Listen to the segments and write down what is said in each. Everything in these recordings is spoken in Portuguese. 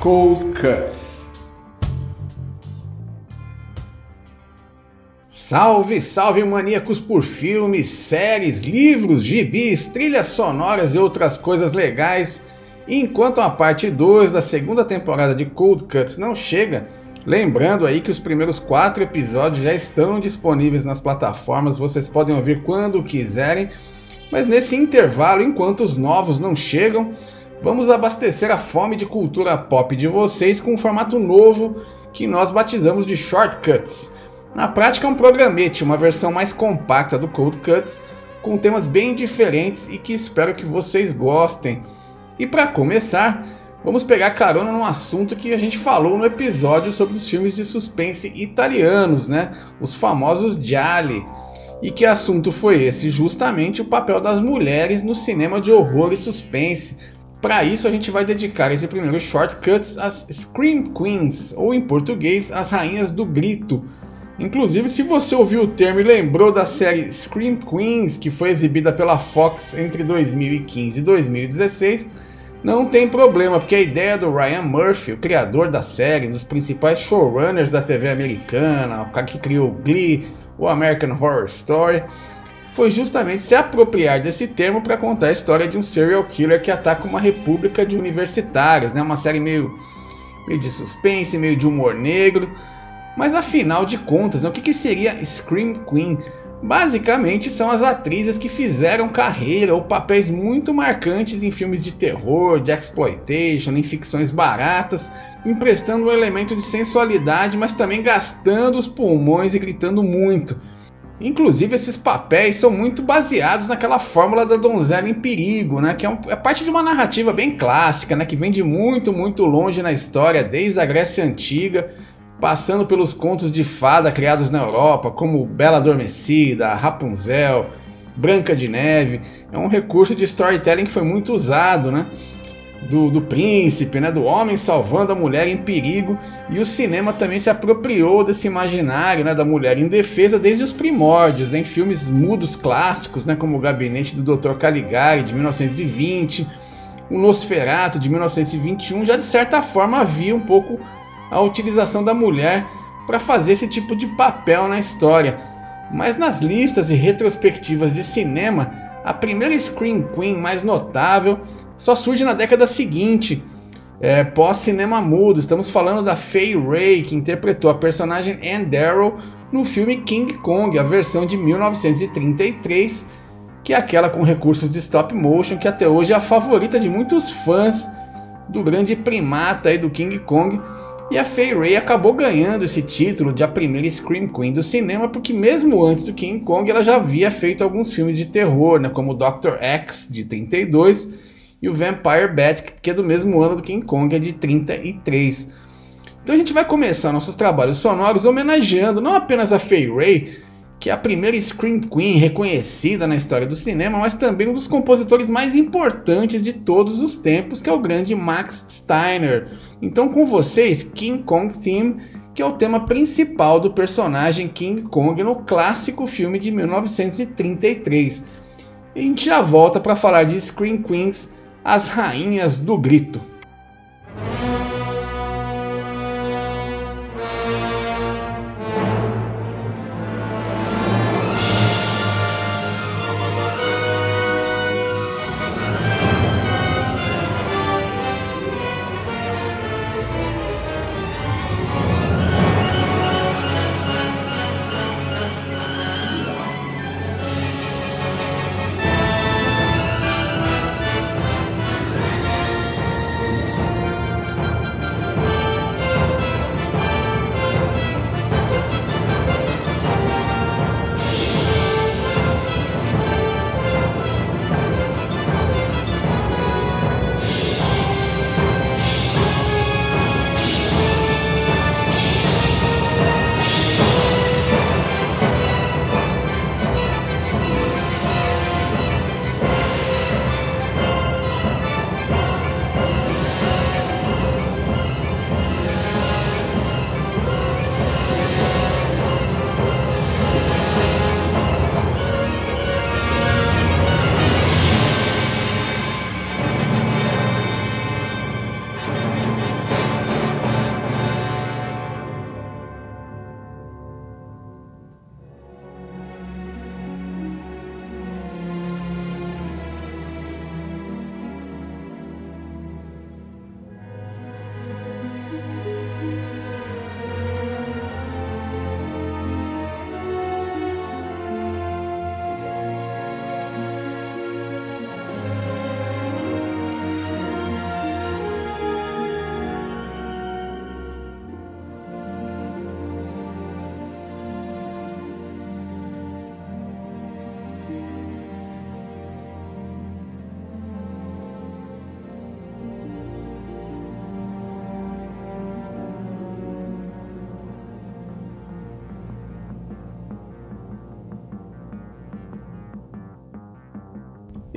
Cold Cuts. Salve, salve maníacos por filmes, séries, livros, gibis, trilhas sonoras e outras coisas legais. enquanto a parte 2 da segunda temporada de Cold Cuts não chega, lembrando aí que os primeiros quatro episódios já estão disponíveis nas plataformas, vocês podem ouvir quando quiserem. Mas nesse intervalo, enquanto os novos não chegam, vamos abastecer a fome de cultura pop de vocês com um formato novo que nós batizamos de Shortcuts. Na prática é um programete, uma versão mais compacta do Cold Cuts, com temas bem diferentes e que espero que vocês gostem. E para começar, vamos pegar carona num assunto que a gente falou no episódio sobre os filmes de suspense italianos, né? Os famosos gialli. E que assunto foi esse? Justamente o papel das mulheres no cinema de horror e suspense. Para isso a gente vai dedicar esse primeiro shortcuts às Scream Queens, ou em português, as rainhas do grito. Inclusive, se você ouviu o termo e lembrou da série Scream Queens, que foi exibida pela Fox entre 2015 e 2016, não tem problema, porque a ideia do Ryan Murphy, o criador da série, um dos principais showrunners da TV americana, o cara que criou Glee, o American Horror Story, foi justamente se apropriar desse termo para contar a história de um serial killer que ataca uma república de universitários, né? uma série meio, meio de suspense, meio de humor negro mas afinal de contas, né, o que, que seria Scream Queen? Basicamente são as atrizes que fizeram carreira ou papéis muito marcantes em filmes de terror, de exploitation, em ficções baratas, emprestando um elemento de sensualidade, mas também gastando os pulmões e gritando muito. Inclusive esses papéis são muito baseados naquela fórmula da donzela em perigo, né? Que é, um, é, parte de uma narrativa bem clássica, né? Que vem de muito, muito longe na história, desde a Grécia Antiga passando pelos contos de fada criados na Europa, como Bela Adormecida, Rapunzel, Branca de Neve. É um recurso de storytelling que foi muito usado, né? Do, do, príncipe, né, do homem salvando a mulher em perigo, e o cinema também se apropriou desse imaginário né, da mulher indefesa desde os primórdios, né, em filmes mudos clássicos, né, como O Gabinete do Dr. Caligari, de 1920, O Nosferato, de 1921, já de certa forma havia um pouco a utilização da mulher para fazer esse tipo de papel na história. Mas nas listas e retrospectivas de cinema, a primeira Scream Queen mais notável só surge na década seguinte, é, pós-cinema mudo. Estamos falando da Fay Ray, que interpretou a personagem Anne Darrow no filme King Kong, a versão de 1933, que é aquela com recursos de stop motion que até hoje é a favorita de muitos fãs do grande primata aí do King Kong e a Fay Ray acabou ganhando esse título de a primeira Scream Queen do cinema, porque mesmo antes do King Kong ela já havia feito alguns filmes de terror, né, como Dr. X, de 32, e o Vampire Bat, que é do mesmo ano do King Kong, é de 33. Então a gente vai começar nossos trabalhos sonoros homenageando não apenas a Fay Ray, que é a primeira Scream Queen reconhecida na história do cinema, mas também um dos compositores mais importantes de todos os tempos, que é o grande Max Steiner. Então, com vocês, King Kong Theme, que é o tema principal do personagem King Kong no clássico filme de 1933. E a gente já volta para falar de Scream Queens, as rainhas do grito.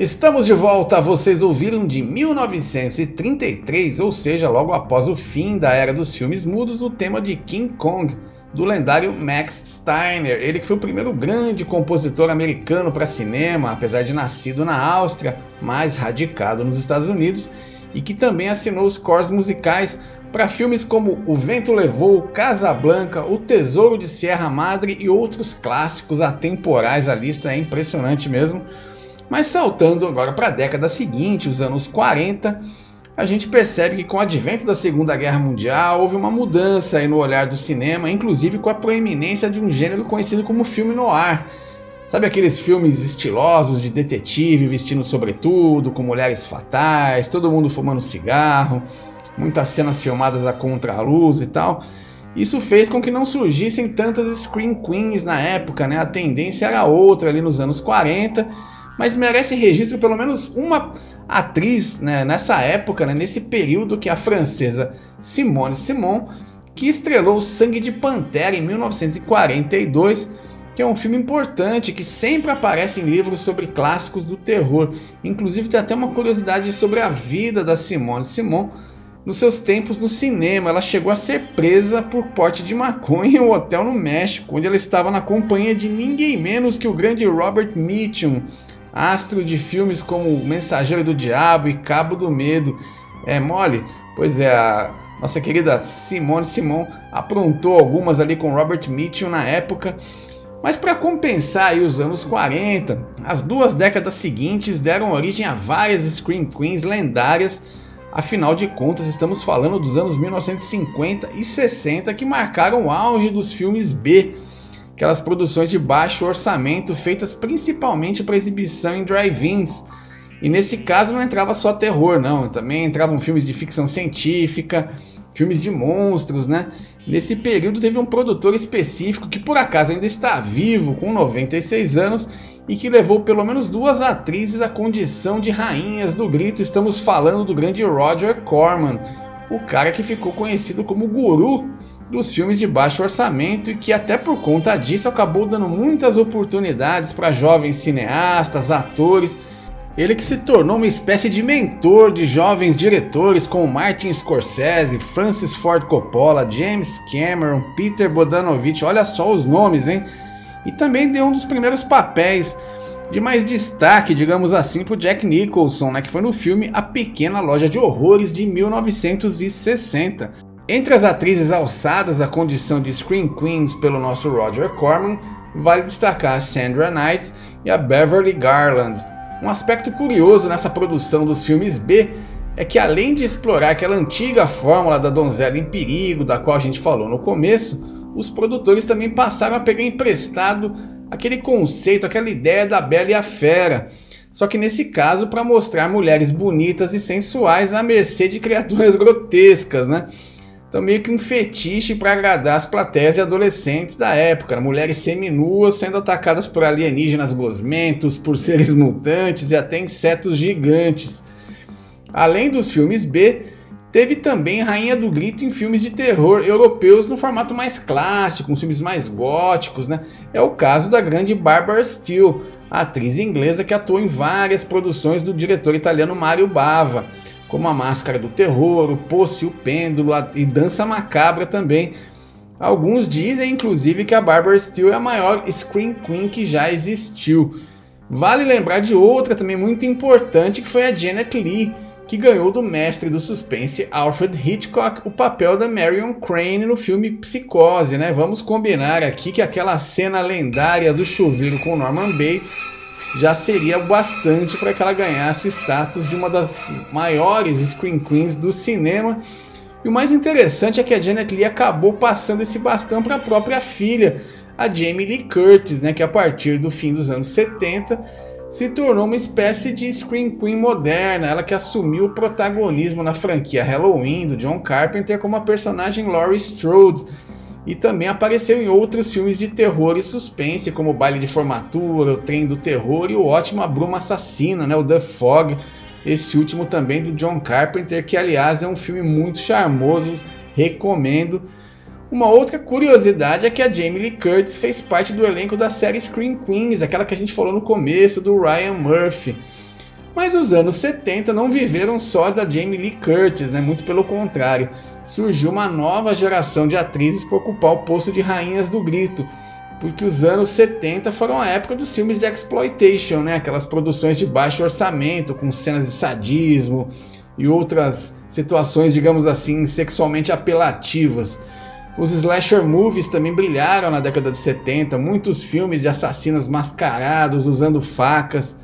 Estamos de volta, vocês ouviram de 1933, ou seja, logo após o fim da era dos filmes mudos, o tema de King Kong, do lendário Max Steiner. Ele que foi o primeiro grande compositor americano para cinema, apesar de nascido na Áustria, mas radicado nos Estados Unidos, e que também assinou os cores musicais para filmes como O Vento Levou, Casablanca, O Tesouro de Sierra Madre e outros clássicos atemporais. A lista é impressionante mesmo. Mas saltando agora para a década seguinte, os anos 40, a gente percebe que com o advento da Segunda Guerra Mundial houve uma mudança no olhar do cinema, inclusive com a proeminência de um gênero conhecido como filme noir. Sabe aqueles filmes estilosos de detetive vestindo sobretudo, com mulheres fatais, todo mundo fumando cigarro, muitas cenas filmadas a contraluz e tal. Isso fez com que não surgissem tantas screen queens na época, né? A tendência era outra ali nos anos 40 mas merece registro pelo menos uma atriz né, nessa época, né, nesse período, que a francesa Simone Simon, que estrelou Sangue de Pantera em 1942, que é um filme importante que sempre aparece em livros sobre clássicos do terror. Inclusive tem até uma curiosidade sobre a vida da Simone Simon. Nos seus tempos no cinema, ela chegou a ser presa por porte de maconha em um hotel no México, onde ela estava na companhia de ninguém menos que o grande Robert Mitchum, astro de filmes como Mensageiro do Diabo e Cabo do Medo. É mole? Pois é, a nossa querida Simone Simon aprontou algumas ali com Robert Mitchum na época. Mas para compensar os anos 40, as duas décadas seguintes deram origem a várias Scream Queens lendárias. Afinal de contas, estamos falando dos anos 1950 e 60 que marcaram o auge dos filmes B aquelas produções de baixo orçamento feitas principalmente para exibição em drive-ins. E nesse caso não entrava só terror, não, também entravam filmes de ficção científica, filmes de monstros, né? Nesse período teve um produtor específico que por acaso ainda está vivo, com 96 anos, e que levou pelo menos duas atrizes à condição de rainhas do grito. Estamos falando do grande Roger Corman, o cara que ficou conhecido como guru dos filmes de baixo orçamento e que até por conta disso acabou dando muitas oportunidades para jovens cineastas, atores. Ele que se tornou uma espécie de mentor de jovens diretores como Martin Scorsese, Francis Ford Coppola, James Cameron, Peter Bodanovich, olha só os nomes, hein? E também deu um dos primeiros papéis de mais destaque, digamos assim, para Jack Nicholson, né, que foi no filme A Pequena Loja de Horrores de 1960. Entre as atrizes alçadas à condição de Screen Queens pelo nosso Roger Corman, vale destacar a Sandra Knight e a Beverly Garland. Um aspecto curioso nessa produção dos filmes B é que além de explorar aquela antiga fórmula da donzela em perigo, da qual a gente falou no começo, os produtores também passaram a pegar emprestado aquele conceito, aquela ideia da Bela e a Fera. Só que nesse caso para mostrar mulheres bonitas e sensuais à mercê de criaturas grotescas, né? Então, meio que um fetiche para agradar as plateias de adolescentes da época. Né? Mulheres seminuas sendo atacadas por alienígenas gosmentos, por seres mutantes e até insetos gigantes. Além dos filmes B, teve também Rainha do Grito em filmes de terror europeus no formato mais clássico, com filmes mais góticos. Né? É o caso da grande Barbara Steele, atriz inglesa que atuou em várias produções do diretor italiano Mario Bava como a Máscara do Terror, o Poço e o Pêndulo e Dança Macabra também. Alguns dizem, inclusive, que a Barbara Steele é a maior Scream Queen que já existiu. Vale lembrar de outra também muito importante, que foi a Janet Lee, que ganhou do mestre do suspense Alfred Hitchcock o papel da Marion Crane no filme Psicose, né? Vamos combinar aqui que aquela cena lendária do chuveiro com Norman Bates já seria bastante para que ela ganhasse o status de uma das maiores Screen Queens do cinema. E o mais interessante é que a Janet Leigh acabou passando esse bastão para a própria filha, a Jamie Lee Curtis, né, que a partir do fim dos anos 70 se tornou uma espécie de Screen Queen moderna, ela que assumiu o protagonismo na franquia Halloween do John Carpenter como a personagem Laurie Strode, e também apareceu em outros filmes de terror e suspense, como o Baile de Formatura, O Trem do Terror e o ótimo A Bruma Assassina, né, o The Fog, esse último também do John Carpenter, que aliás é um filme muito charmoso, recomendo. Uma outra curiosidade é que a Jamie Lee Curtis fez parte do elenco da série Scream Queens, aquela que a gente falou no começo do Ryan Murphy. Mas os anos 70 não viveram só da Jamie Lee Curtis, né? muito pelo contrário. Surgiu uma nova geração de atrizes para ocupar o posto de rainhas do grito, porque os anos 70 foram a época dos filmes de exploitation, né? aquelas produções de baixo orçamento, com cenas de sadismo e outras situações, digamos assim, sexualmente apelativas. Os slasher movies também brilharam na década de 70, muitos filmes de assassinos mascarados usando facas.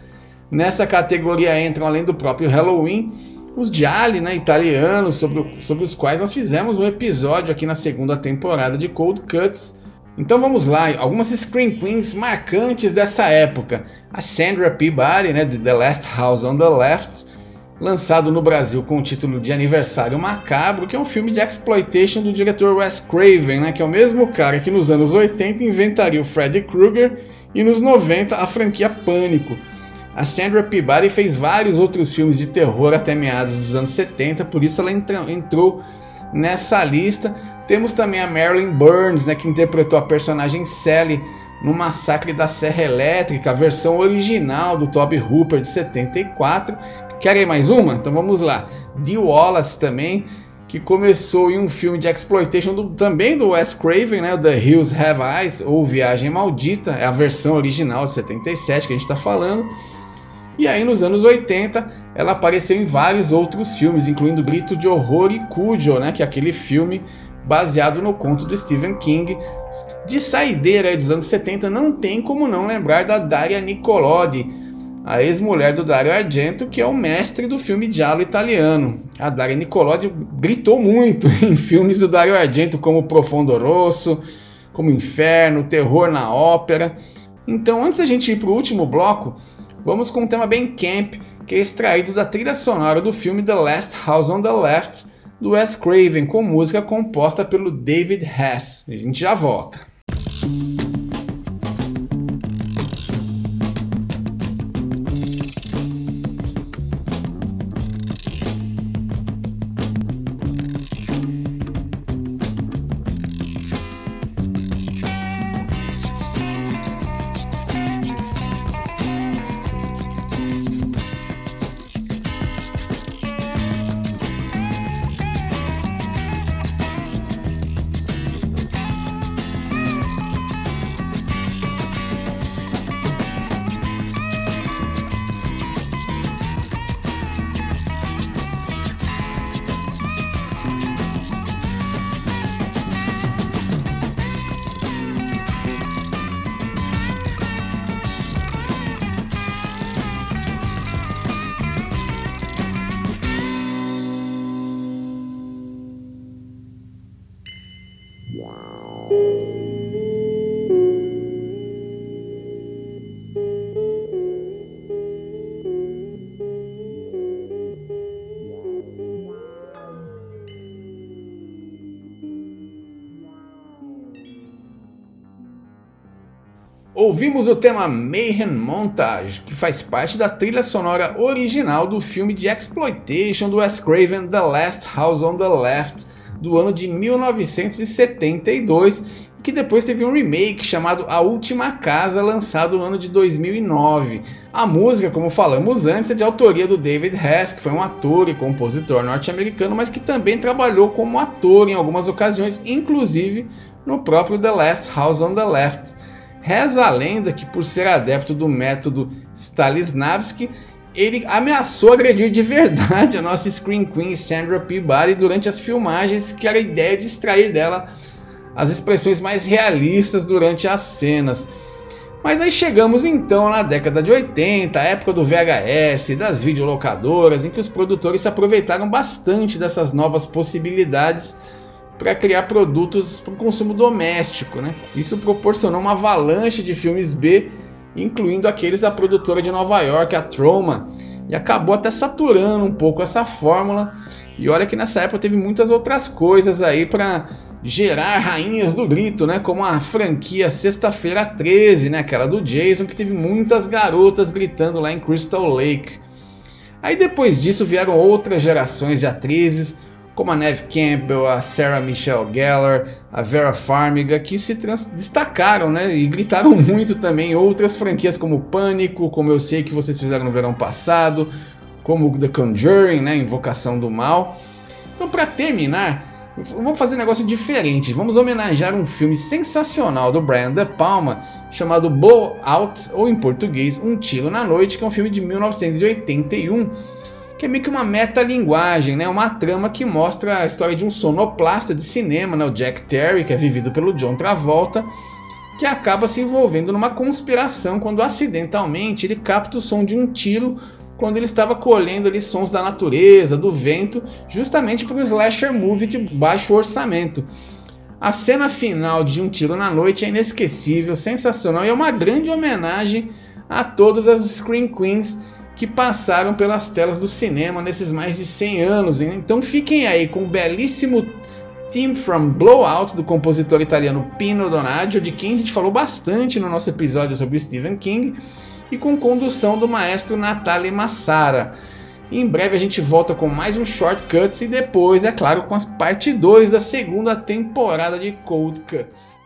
Nessa categoria entram, além do próprio Halloween, os gialli né, italianos, sobre, sobre os quais nós fizemos um episódio aqui na segunda temporada de Cold Cuts. Então vamos lá, algumas Scream Queens marcantes dessa época. A Sandra Peabody, né, de The Last House on the Left, lançado no Brasil com o título de Aniversário Macabro, que é um filme de exploitation do diretor Wes Craven, né, que é o mesmo cara que nos anos 80 inventaria o Freddy Krueger e nos 90 a franquia Pânico. A Sandra Peabody fez vários outros filmes de terror até meados dos anos 70, por isso ela entrou nessa lista. Temos também a Marilyn Burns, né, que interpretou a personagem Sally no Massacre da Serra Elétrica, a versão original do Toby Hooper de 74. Querem mais uma? Então vamos lá. Dee Wallace também, que começou em um filme de exploitation do, também do Wes Craven, né, The Hills Have Eyes, ou Viagem Maldita, é a versão original de 77 que a gente está falando. E aí nos anos 80 ela apareceu em vários outros filmes, incluindo Grito de Horror e Cujo, né, que é aquele filme baseado no conto do Stephen King. De saideira dos anos 70 não tem como não lembrar da Daria Nicolodi, a ex-mulher do Dario Argento, que é o mestre do filme giallo italiano. A Daria Nicolodi gritou muito em filmes do Dario Argento, como Profondo Rosso, como Inferno, Terror na Ópera. Então, antes da gente ir para o último bloco, vamos com um tema bem camp, que é extraído da trilha sonora do filme The Last House on the Left, do Wes Craven, com música composta pelo David Hess. A gente já volta. Ouvimos o tema Mayhem Montage, que faz parte da trilha sonora original do filme de exploitation do Wes Craven The Last House on the Left, do ano de 1972, que depois teve um remake chamado A Última Casa, lançado no ano de 2009. A música, como falamos antes, é de autoria do David Hess, que foi um ator e compositor norte-americano, mas que também trabalhou como ator em algumas ocasiões, inclusive no próprio The Last House on the Left. Reza a lenda que, por ser adepto do método Stanislavski, ele ameaçou agredir de verdade a nossa Screen Queen Sandra Peabody durante as filmagens, que era a ideia de extrair dela as expressões mais realistas durante as cenas. Mas aí chegamos então na década de 80, a época do VHS, das videolocadoras, em que os produtores se aproveitaram bastante dessas novas possibilidades para criar produtos para o consumo doméstico. Né? Isso proporcionou uma avalanche de filmes B, incluindo aqueles da produtora de Nova York, a Troma, e acabou até saturando um pouco essa fórmula. E olha que nessa época teve muitas outras coisas aí para gerar rainhas do grito, né? Como a franquia Sexta-feira 13, né? Aquela do Jason, que teve muitas garotas gritando lá em Crystal Lake. Aí depois disso vieram outras gerações de atrizes, como a Neve Campbell, a Sarah Michelle Gellar, a Vera Farmiga, que se destacaram né, e gritaram muito também outras franquias como Pânico, como eu sei que vocês fizeram no verão passado, como The Conjuring, né, Invocação do Mal. Então, para terminar, vamos fazer um negócio diferente. Vamos homenagear um filme sensacional do Brian De Palma chamado Blowout, ou em português, Um Tiro na Noite, que é um filme de 1981 que é meio que uma metalinguagem, né? Uma trama que mostra a história de um sonoplasta de cinema, né? o Jack Terry, que é vivido pelo John Travolta, que acaba se envolvendo numa conspiração quando acidentalmente ele capta o som de um tiro quando ele estava colhendo ali sons da natureza, do vento, justamente para um slasher movie de baixo orçamento. A cena final de Um Tiro na Noite é inesquecível, sensacional e é uma grande homenagem a todas as Screen Queens que passaram pelas telas do cinema nesses mais de 100 anos. Então fiquem aí com o belíssimo Theme from Blowout do compositor italiano Pino Donaggio, de quem a gente falou bastante no nosso episódio sobre Stephen King, e com condução do maestro Natale Massara. Em breve a gente volta com mais um Shortcuts e depois, é claro, com a parte 2 da segunda temporada de Cold Cuts.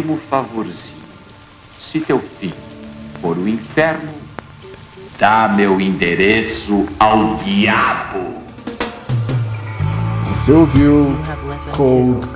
Último favorzinho. Se teu filho for o inferno, dá meu endereço ao diabo. Você ouviu listened Cold